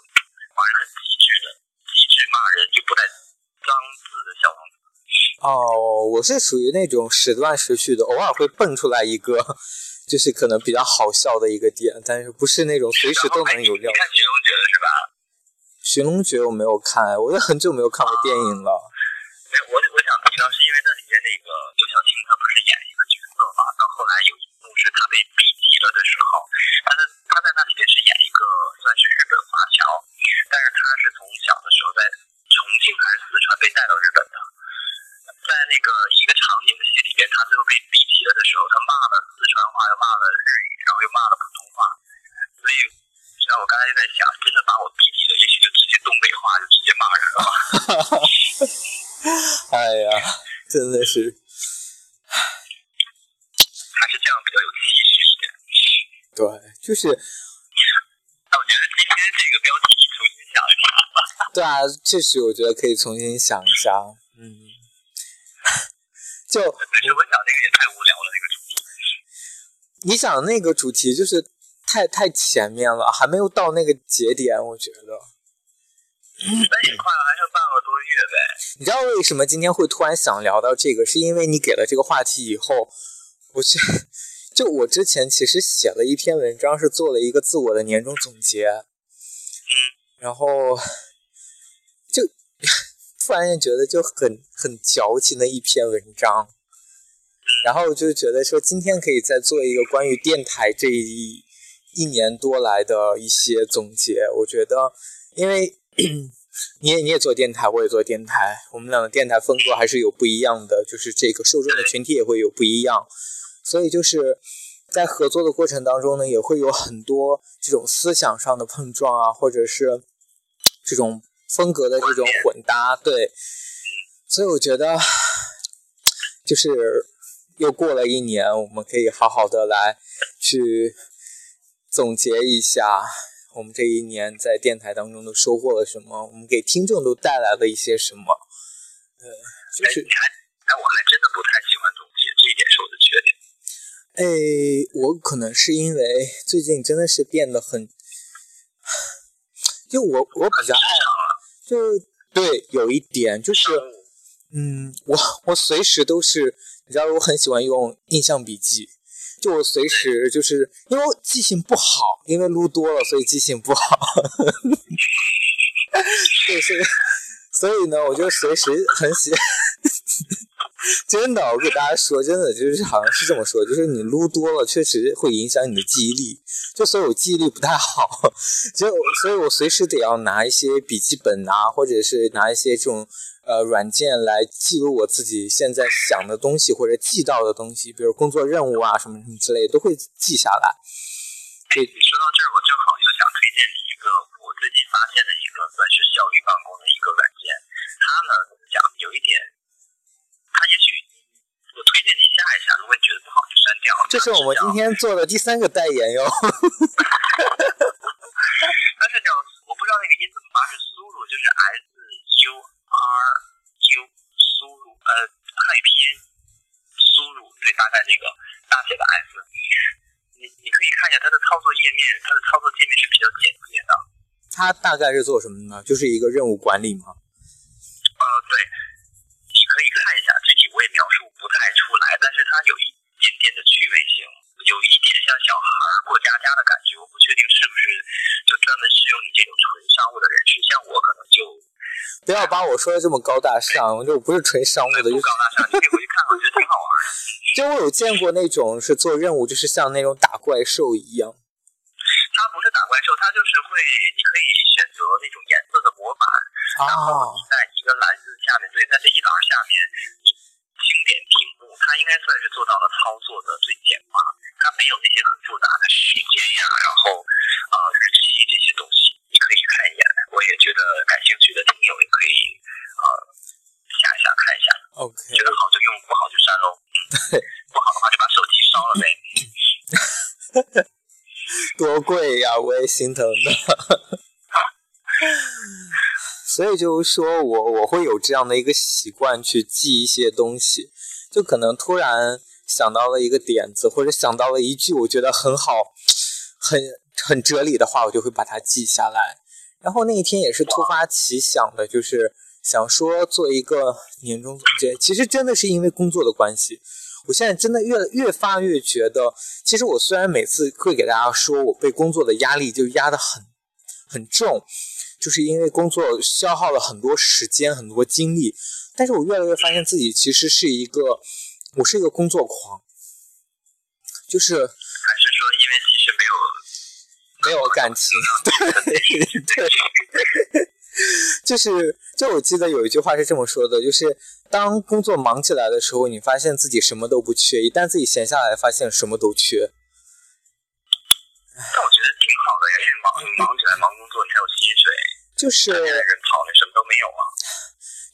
骂人很机智的，机智骂人又不带脏字的小王子。哦，我是属于那种时断时续的，偶尔会蹦出来一个，就是可能比较好笑的一个点，但是不是那种随时都能有料你。看《寻龙诀》了是吧？《寻龙诀》我没有看，我也很久没有看过电影了。没有，我我想提到是因为那里面那个刘晓庆，她不是演一个角色嘛？到后来有一幕是她被逼急了的时候，他在他在那里边是演一个算是日本华侨，但是他是从小的时候在重庆还是四川被带到日本的，在那个一个场景的戏里边，他最后被逼急了的时候，他骂了四川话，又骂了日语，然后又骂了普通话，所以。实际上，我刚才就在想，真的把我逼急了，也许就直接东北话就直接骂人了吧。哎呀，真的是，还是这样比较有气势一点。对，就是那我觉得今天这个标题重新想一想吧。对啊，确实我觉得可以重新想一下。嗯，就但是我想那个也太无聊了，那个主题。你想那个主题就是太太前面了，还没有到那个节点，我觉得。那也快了，还剩半个多月呗。你知道为什么今天会突然想聊到这个？是因为你给了这个话题以后，我去，就我之前其实写了一篇文章，是做了一个自我的年终总结，然后就突然间觉得就很很矫情的一篇文章，然后就觉得说今天可以再做一个关于电台这一一年多来的一些总结。我觉得，因为你也你也做电台，我也做电台，我们两个电台风格还是有不一样的，就是这个受众的群体也会有不一样，所以就是在合作的过程当中呢，也会有很多这种思想上的碰撞啊，或者是这种风格的这种混搭，对。所以我觉得，就是又过了一年，我们可以好好的来去总结一下我们这一年在电台当中都收获了什么，我们给听众都带来了一些什么。呃，就是哎，你还哎，我还真的不太喜欢总结，这一点是我的缺点。哎，我可能是因为最近真的是变得很，就我我比较爱，就对，有一点就是，嗯，我我随时都是，你知道我很喜欢用印象笔记，就随时就是因为记性不好，因为撸多了，所以记性不好，对，所以所以呢，我就随时很喜。真的，我给大家说，真的就是好像是这么说，就是你撸多了，确实会影响你的记忆力。就所以我记忆力不太好，就所以我随时得要拿一些笔记本啊，或者是拿一些这种呃软件来记录我自己现在想的东西或者记到的东西，比如工作任务啊什么什么之类，都会记下来。你说到这儿，我正好又想推荐你一个我最近发现的一个算是效率办公的一个软件。它呢怎么讲，有一点，它也许我推荐你下一下，如果你觉得不好就删掉。这是我们今天做的第三个代言哟。它是叫我不知道那个音怎么发，是苏鲁，就是 S U R U 苏鲁，呃，汉语拼音苏鲁，对，大概这个大写的 S。你你可以看一下它的操作页面，它的操作界面是比较简洁的。它大概是做什么呢？就是一个任务管理吗？呃，对，你可以看一下，具体我也描述不太出来，但是它有一点点的趣味性，有一点像小孩过家家的感觉。我不确定是不是就专门适用你这种纯商务的人士，像我可能就不要把我说的这么高大上，就不是纯商务的，就不高大上，你可以回去看看，我觉得挺好玩的。就我有见过那种是做任务，就是像那种打怪兽一样。它不是打怪兽，它就是会，你可以选择那种颜色的模板，然后你在一个篮子下面，对，在这一栏下面，你轻点屏幕，它应该算是做到了操作的最简化，它没有那些很复杂的时间呀，然后呃日期这些东西，你可以看一眼。我也觉得感兴趣的听友也可以呃下一下看一下。OK，觉得好就用，不好就删喽。对，不好的话就把手机烧了呗。多贵呀，我也心疼的。所以就是说我我会有这样的一个习惯去记一些东西，就可能突然想到了一个点子，或者想到了一句我觉得很好、很很哲理的话，我就会把它记下来。然后那一天也是突发奇想的，就是想说做一个年终总结。其实真的是因为工作的关系，我现在真的越越发越觉得，其实我虽然每次会给大家说我被工作的压力就压得很很重，就是因为工作消耗了很多时间、很多精力，但是我越来越发现自己其实是一个，我是一个工作狂，就是还是说因为其实没有没有感情，对对，就是就我记得有一句话是这么说的，就是当工作忙起来的时候，你发现自己什么都不缺；一旦自己闲下来，发现什么都缺。但我觉得挺好的呀，因为忙忙起来忙工作，你还有薪水，就是人跑了什么都没有啊。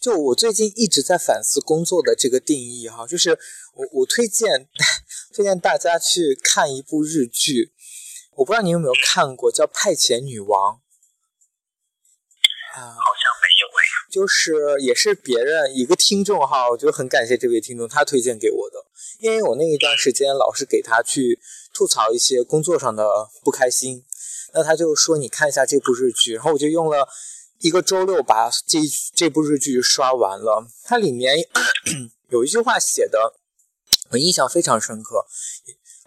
就我最近一直在反思工作的这个定义哈，就是我我推荐推荐大家去看一部日剧，我不知道你有没有看过，叫《派遣女王》啊。好像没有哎。就是也是别人一个听众哈，我就很感谢这位听众，他推荐给我的，因为我那一段时间老是给他去吐槽一些工作上的不开心，那他就说你看一下这部日剧，然后我就用了一个周六把这这部日剧刷完了，它里面 有一句话写的我印象非常深刻，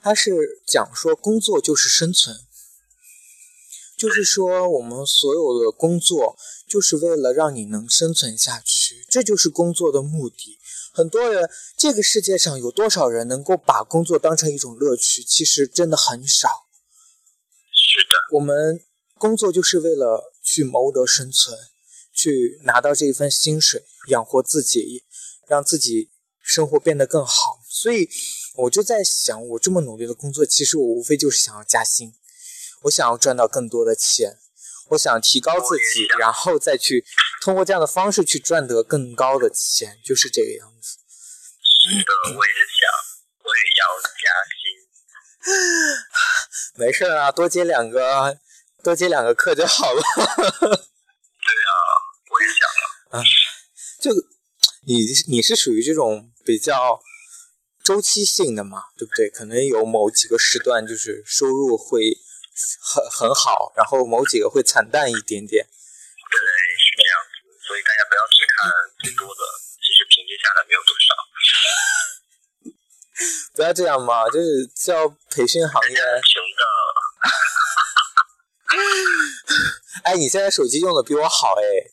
它是讲说工作就是生存。就是说，我们所有的工作就是为了让你能生存下去，这就是工作的目的。很多人，这个世界上有多少人能够把工作当成一种乐趣？其实真的很少。是的，我们工作就是为了去谋得生存，去拿到这一份薪水，养活自己，让自己生活变得更好。所以，我就在想，我这么努力的工作，其实我无非就是想要加薪。我想要赚到更多的钱，我想提高自己，然后再去通过这样的方式去赚得更高的钱，就是这个样子。是的，我也想，我也要加薪。没事啊，多接两个，多接两个课就好了。对啊，我也想啊。就你你是属于这种比较周期性的嘛，对不对？可能有某几个时段就是收入会很很好，然后某几个会惨淡一点点。对，是这样子。所以大家不要只看最多的，其实平均下来没有多少。不要这样嘛，就是叫培训行业。行的。哎，你现在手机用的比我好哎。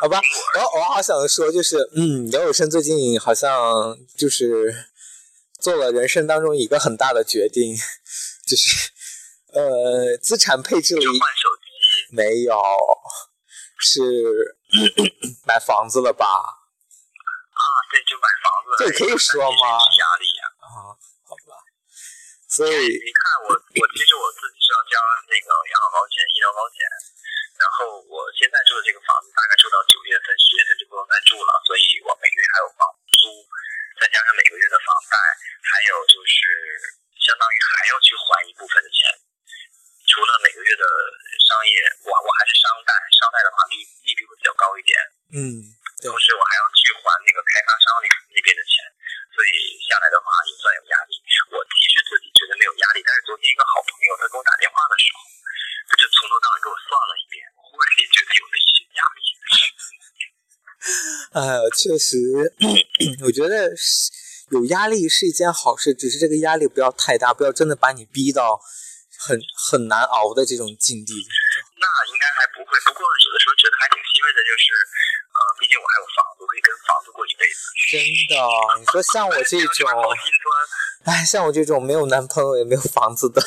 好吧，我我好想说，就是嗯，姚有生最近好像就是做了人生当中一个很大的决定，就是呃，资产配置了一没有，是 买房子了吧？就买房子，这可以说吗？压力呀，啊，好吧，所以你看我，我其实我自己是要交那个养老保险、医疗保险。然后我现在住的这个房子大概住到九月份、十月份就不能再住了，所以我每个月还有房租，再加上每个月的房贷，还有就是相当于还要去还一部分的钱。除了每个月的商业，我我还是商贷，商贷的话利利率会比较高一点。嗯，同时我还要去还那个开发商那那边的钱，所以下来的话也算有压力。我其实自己觉得没有压力，但是昨天一个好朋友他给我打电话的时候。他就从头到尾给我算了一遍，忽然间觉得有了一些压力。哎，确实，我觉得有压力是一件好事，只是这个压力不要太大，不要真的把你逼到很很难熬的这种境地。那应该还不会，不过有的时候觉得还挺欣慰的，就是呃，毕竟我还有房子，我可以跟房子过一辈子。真的，你说像我这种，哎，像我这种没有男朋友也没有房子的。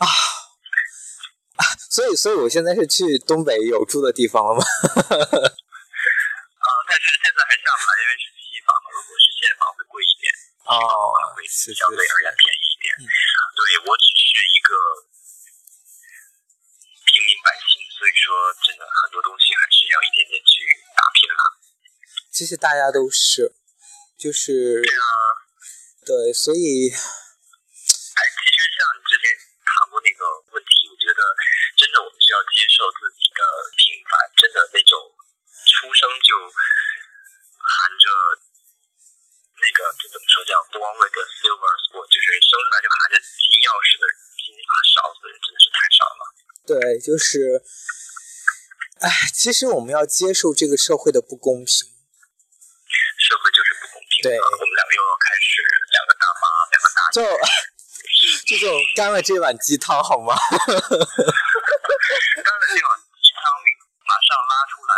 啊啊！所以，我现在是去东北有住的地方了吗？啊，但是现在还下不来，因为是期房嘛。如果是现房会贵一点，哦，会相对而言便宜一点。对我只是一个平民百姓，所以说真的很多东西还是要一点点去打拼啦。其实大家都是，就是对啊，对，所以。对，就是，哎，其实我们要接受这个社会的不公平。社会就是不公平。对，我们两个又要开始两个大妈，两个大就就这种干了这碗鸡汤好吗？干了这碗鸡汤，马上拉出来。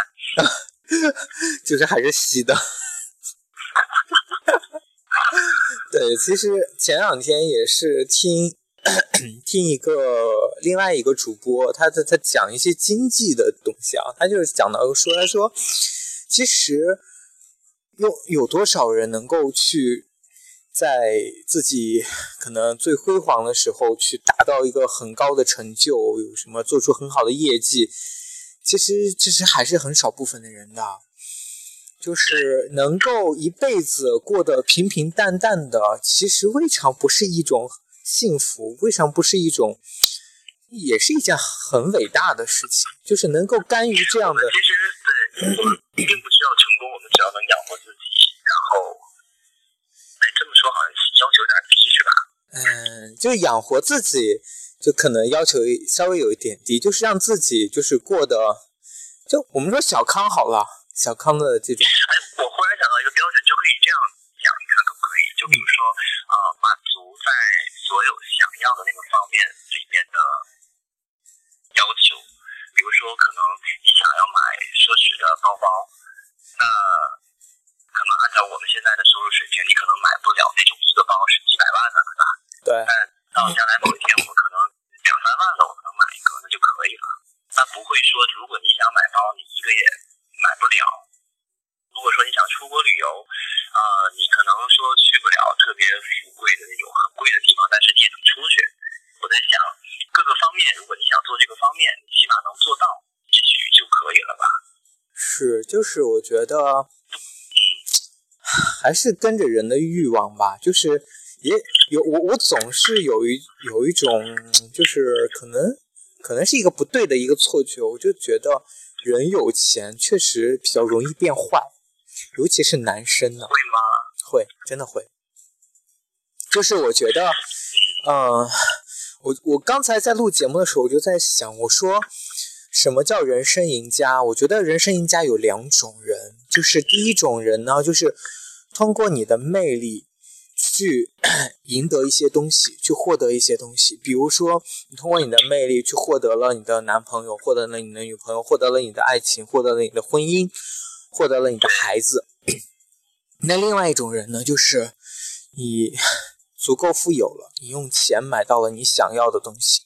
就是还是稀的。对，其实前两天也是听。听一个另外一个主播，他他他讲一些经济的东西啊，他就是讲到说，他说，其实有有多少人能够去在自己可能最辉煌的时候去达到一个很高的成就，有什么做出很好的业绩，其实其实还是很少部分的人的，就是能够一辈子过得平平淡淡的，其实未尝不是一种。幸福为什么不是一种，也是一件很伟大的事情？就是能够甘于这样的。其实对，并不需要成功，我们只要能养活自己。然后，哎，这么说好像要求有点低，是吧？嗯，就是养活自己，就可能要求稍微有一点低，就是让自己就是过得，就我们说小康好了，小康的这种。哎，我忽然想到一个标准，就可以这样？就比如说，呃，满足在。所有想要的那个方面里边的要求，比如说，可能你想要买奢侈的包包，那可能按照我们现在的收入水平，你可能买不了那种一个包是几百万的，对吧？对。但到将来某一天，我可能两三万的，我可能买一个，那就可以了。那不会说，如果你想买包，你一个月买不了。如果说你想出出国旅游，啊，你可能说去不了特别富贵的那种很贵的地方，但是你也能出去。我在想各个方面，如果你想做这个方面，你起码能做到，也许就可以了吧。是，就是我觉得还是跟着人的欲望吧，就是也有我我总是有一有一种就是可能可能是一个不对的一个错觉，我就觉得。人有钱确实比较容易变坏，尤其是男生呢。会吗？会，真的会。就是我觉得，嗯，我我刚才在录节目的时候，我就在想，我说什么叫人生赢家？我觉得人生赢家有两种人，就是第一种人呢，就是通过你的魅力。去 赢得一些东西，去获得一些东西。比如说，你通过你的魅力去获得了你的男朋友，获得了你的女朋友，获得了你的爱情，获得了你的婚姻，获得了你的孩子。那另外一种人呢，就是你 足够富有了，你用钱买到了你想要的东西。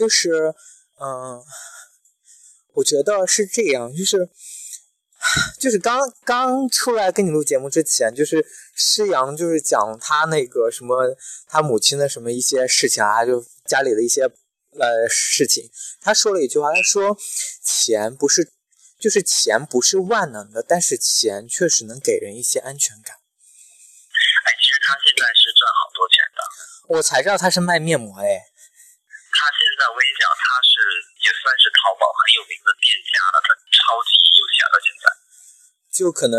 就是，嗯。我觉得是这样，就是，就是刚刚出来跟你录节目之前，就是施阳就是讲他那个什么，他母亲的什么一些事情啊，就家里的一些呃事情，他说了一句话，他说钱不是，就是钱不是万能的，但是钱确实能给人一些安全感。哎，其实他现在是赚好多钱的，我才知道他是卖面膜哎。他现在我跟你讲，他是也算是淘宝很有名的店家了，他超级有钱了。现在就可能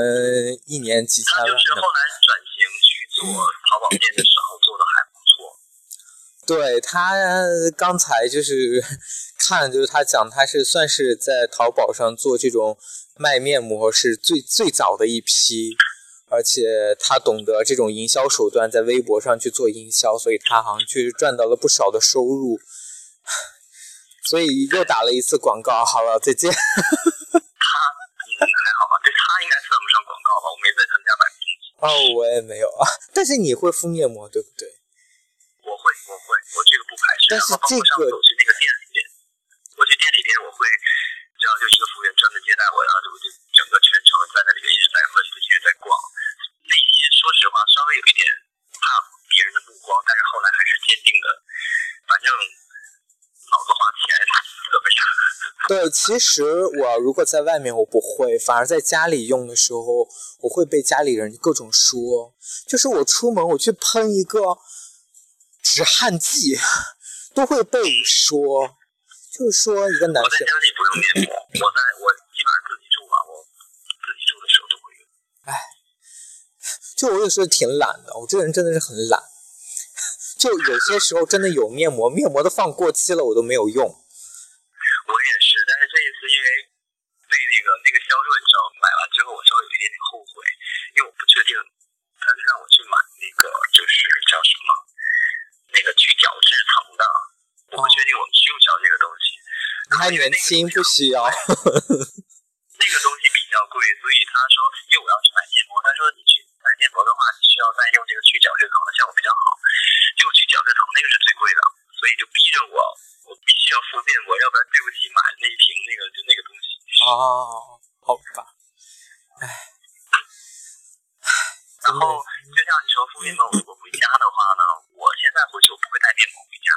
一年几千万。他就是后来转型去做淘宝店的时候，做的还不错。对他刚才就是 看，就是他讲他是算是在淘宝上做这种卖面膜是最最早的一批，而且他懂得这种营销手段，在微博上去做营销，所以他好像去赚到了不少的收入。所以又打了一次广告，好了，再见。他还好吧？对他应该算不上广告吧？我没在他们家买东西。哦，我也没有啊。但是你会敷面膜，对不对？我会，我会，我这个不排斥。但是这个，我去那个店里边，我去店里边，我会，这样就一个服务员专门接待我，然后就我就整个全程在那里面一直在问，一直在逛。内心说实话稍微有一点怕别人的目光，但是后来还是坚定的，反正。脑子花钱怎么样？对，其实我如果在外面我不会，反而在家里用的时候，我会被家里人各种说。就是我出门我去喷一个止汗剂，都会被说。就是说一个男生。我在家里不用面膜，我在我基本上自己住嘛，我自己住的时候都会用。哎，就我有时候挺懒的，我这个人真的是很懒。就有些时候真的有面膜，面膜都放过期了，我都没有用。我也是，但是这一次因为被那个那个销售，你知道，买完之后我稍微有一点点后悔，因为我不确定他让我去买那个就是叫什么那个去角质层的，我不确定我们需不需要这个东西。你还年轻，不需要。那个东西比较贵，所以他说，因为我要去买面膜，他说你面膜的话，你需要再用这个去角质层的效果比较好。就去角质层那个是最贵的，所以就逼着我，我必须要敷面膜，要不然对不起买那一瓶那个就那个东西。哦，好吧，唉，然后就像你说敷面膜，如果回家的话呢，我现在回去我不会带面膜回家，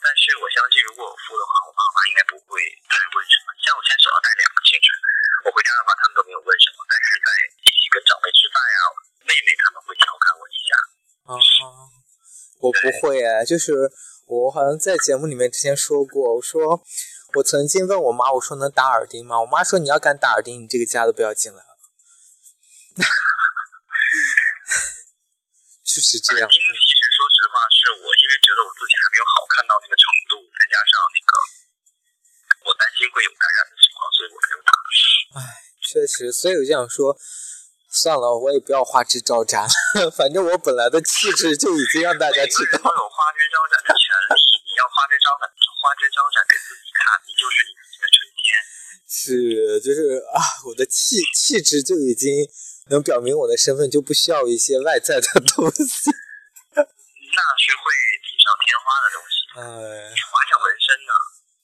但是我相信如果我敷的话，我爸妈应该不会太问什么。像我现在手上戴两个戒指，我回家的话他们都没有问什么，但是在一起跟长辈吃饭呀，妹妹他们会调侃我一下。哦。我不会哎，就是我好像在节目里面之前说过，我说我曾经问我妈，我说能打耳钉吗？我妈说你要敢打耳钉，你这个家都不要进来了。就是这样。耳钉其实说实话，是我因为觉得我自己还没有好看到那个程度，再加上那个我担心会有感染的情况，所以我没有打。唉，确实，所以我就想说。算了，我也不要花枝招展了。反正我本来的气质就已经让大家知道。有花枝招展的权利，你要花枝招展，花枝招展给自己看，你就是你自己的春天。是，就是啊，我的气气质就已经能表明我的身份，就不需要一些外在的东西。那是会锦上添花的东西。哎，还想纹身呢。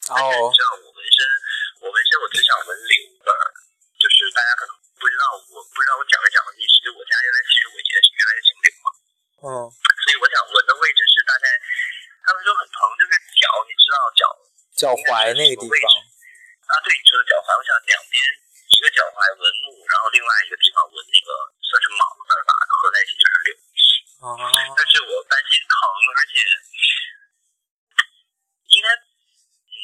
但是你知道我纹身，我纹身我只想纹柳字儿，就是大家可能不知道，我不知道我讲没讲过你，其实我家原来其实我也是原来是清流嘛，嗯所以我想纹的位置是大概，他们说很疼，就是脚，你知道脚脚踝那个地方，啊，对你说的脚踝，我想两边一个脚踝纹路，然后另外一个算是卯字儿吧，合在一起就是柳。啊，但是我担心疼，而且应该，嗯，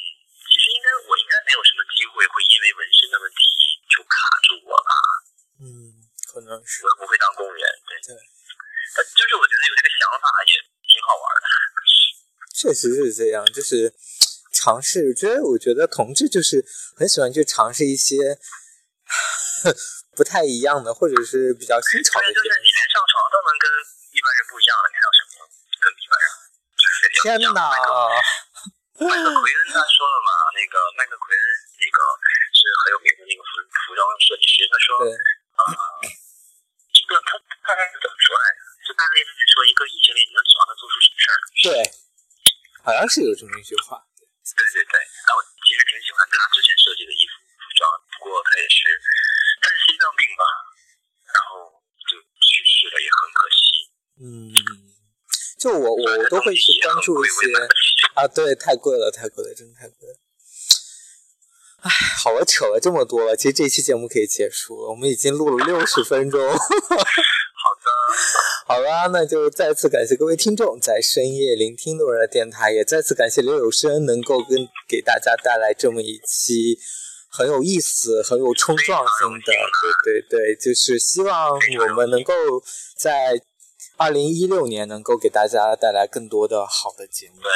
其实应该我应该没有什么机会会因为纹身的问题就卡住我吧，嗯，可能是我又不会当公务员，对对。但就是我觉得有这个想法也挺好玩的，确实是这样，就是尝试。我觉得，我觉得同志就是很喜欢去尝试一些不太一样的，或者是比较新潮的对，就是。你连上床都能跟一般人不一样的，你还有什么跟一般人就是非天常不一样的哪！麦克麦克奎恩他说了嘛，那个麦克奎恩那个是很有名的那个服服装设计师，他说，对，呃，一个他大概是怎么说来着？就大概意思是说，一个异性恋你能指望他做出什么事儿？对，好像是有这么一句话。对对对，那我其实挺喜欢他之前设计的衣服服装，不过他也是他是心脏病吧，然后就去世了，也很可惜。嗯，就我我我都会去关注一些啊，对，太贵了，太贵了，真的太贵了。哎，好了，扯了这么多了，其实这期节目可以结束了，我们已经录了六十分钟。好啦，那就再次感谢各位听众在深夜聆听路人的电台，也再次感谢刘有生能够跟给大家带来这么一期很有意思、很有冲撞性的，对对对，就是希望我们能够在二零一六年能够给大家带来更多的好的节目。对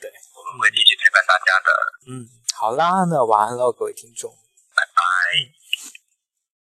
对，我们会继续陪伴大家的，嗯，好啦，那晚安了，各位听众。拜拜。